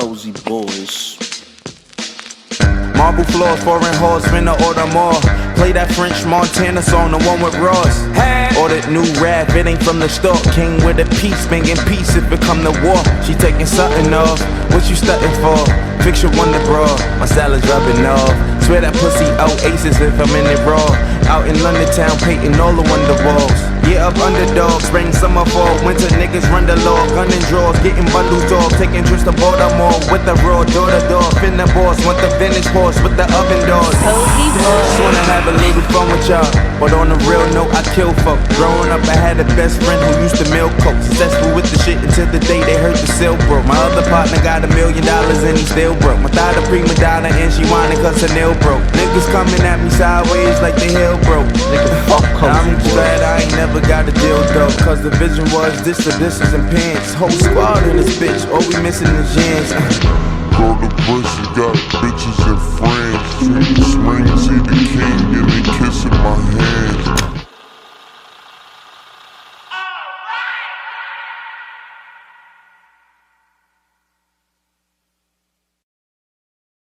cozy boys. Marble floors, foreign halls, finna order more. Play that French Montana song, the one with Ross. Ordered new rap, it ain't from the store. King with a piece, banging peace it come to war. She taking something off, what you stunting for? Fix your wonder bra, my salad's rubbing off. Swear that pussy out aces if I'm in it raw. Out in London town, painting all the wonder walls. Yeah, up underdog, spring, summer, fall, winter niggas run the law. Gun and drawers, getting bundles off, taking trips to Baltimore with the raw door to door. Finna boss, want the vintage Porsche with the oven doors. Cozy Just boy. wanna have a little fun with y'all, but on the real note, I kill folk. Growing up, I had a best friend who used to milk coke. Successful with the shit until the day they heard the sale broke. My other partner got a million dollars and he still broke. My thought a prima donna and she whining cause her nail broke. Niggas coming at me sideways like the hell broke. Nigga, fuck Now I'm glad I ain't never got a deal though. Cause the vision was this, the dishes and pants. Whole squad in this bitch, all we missing is yams. Go to you got bitches and friends. Spring, see the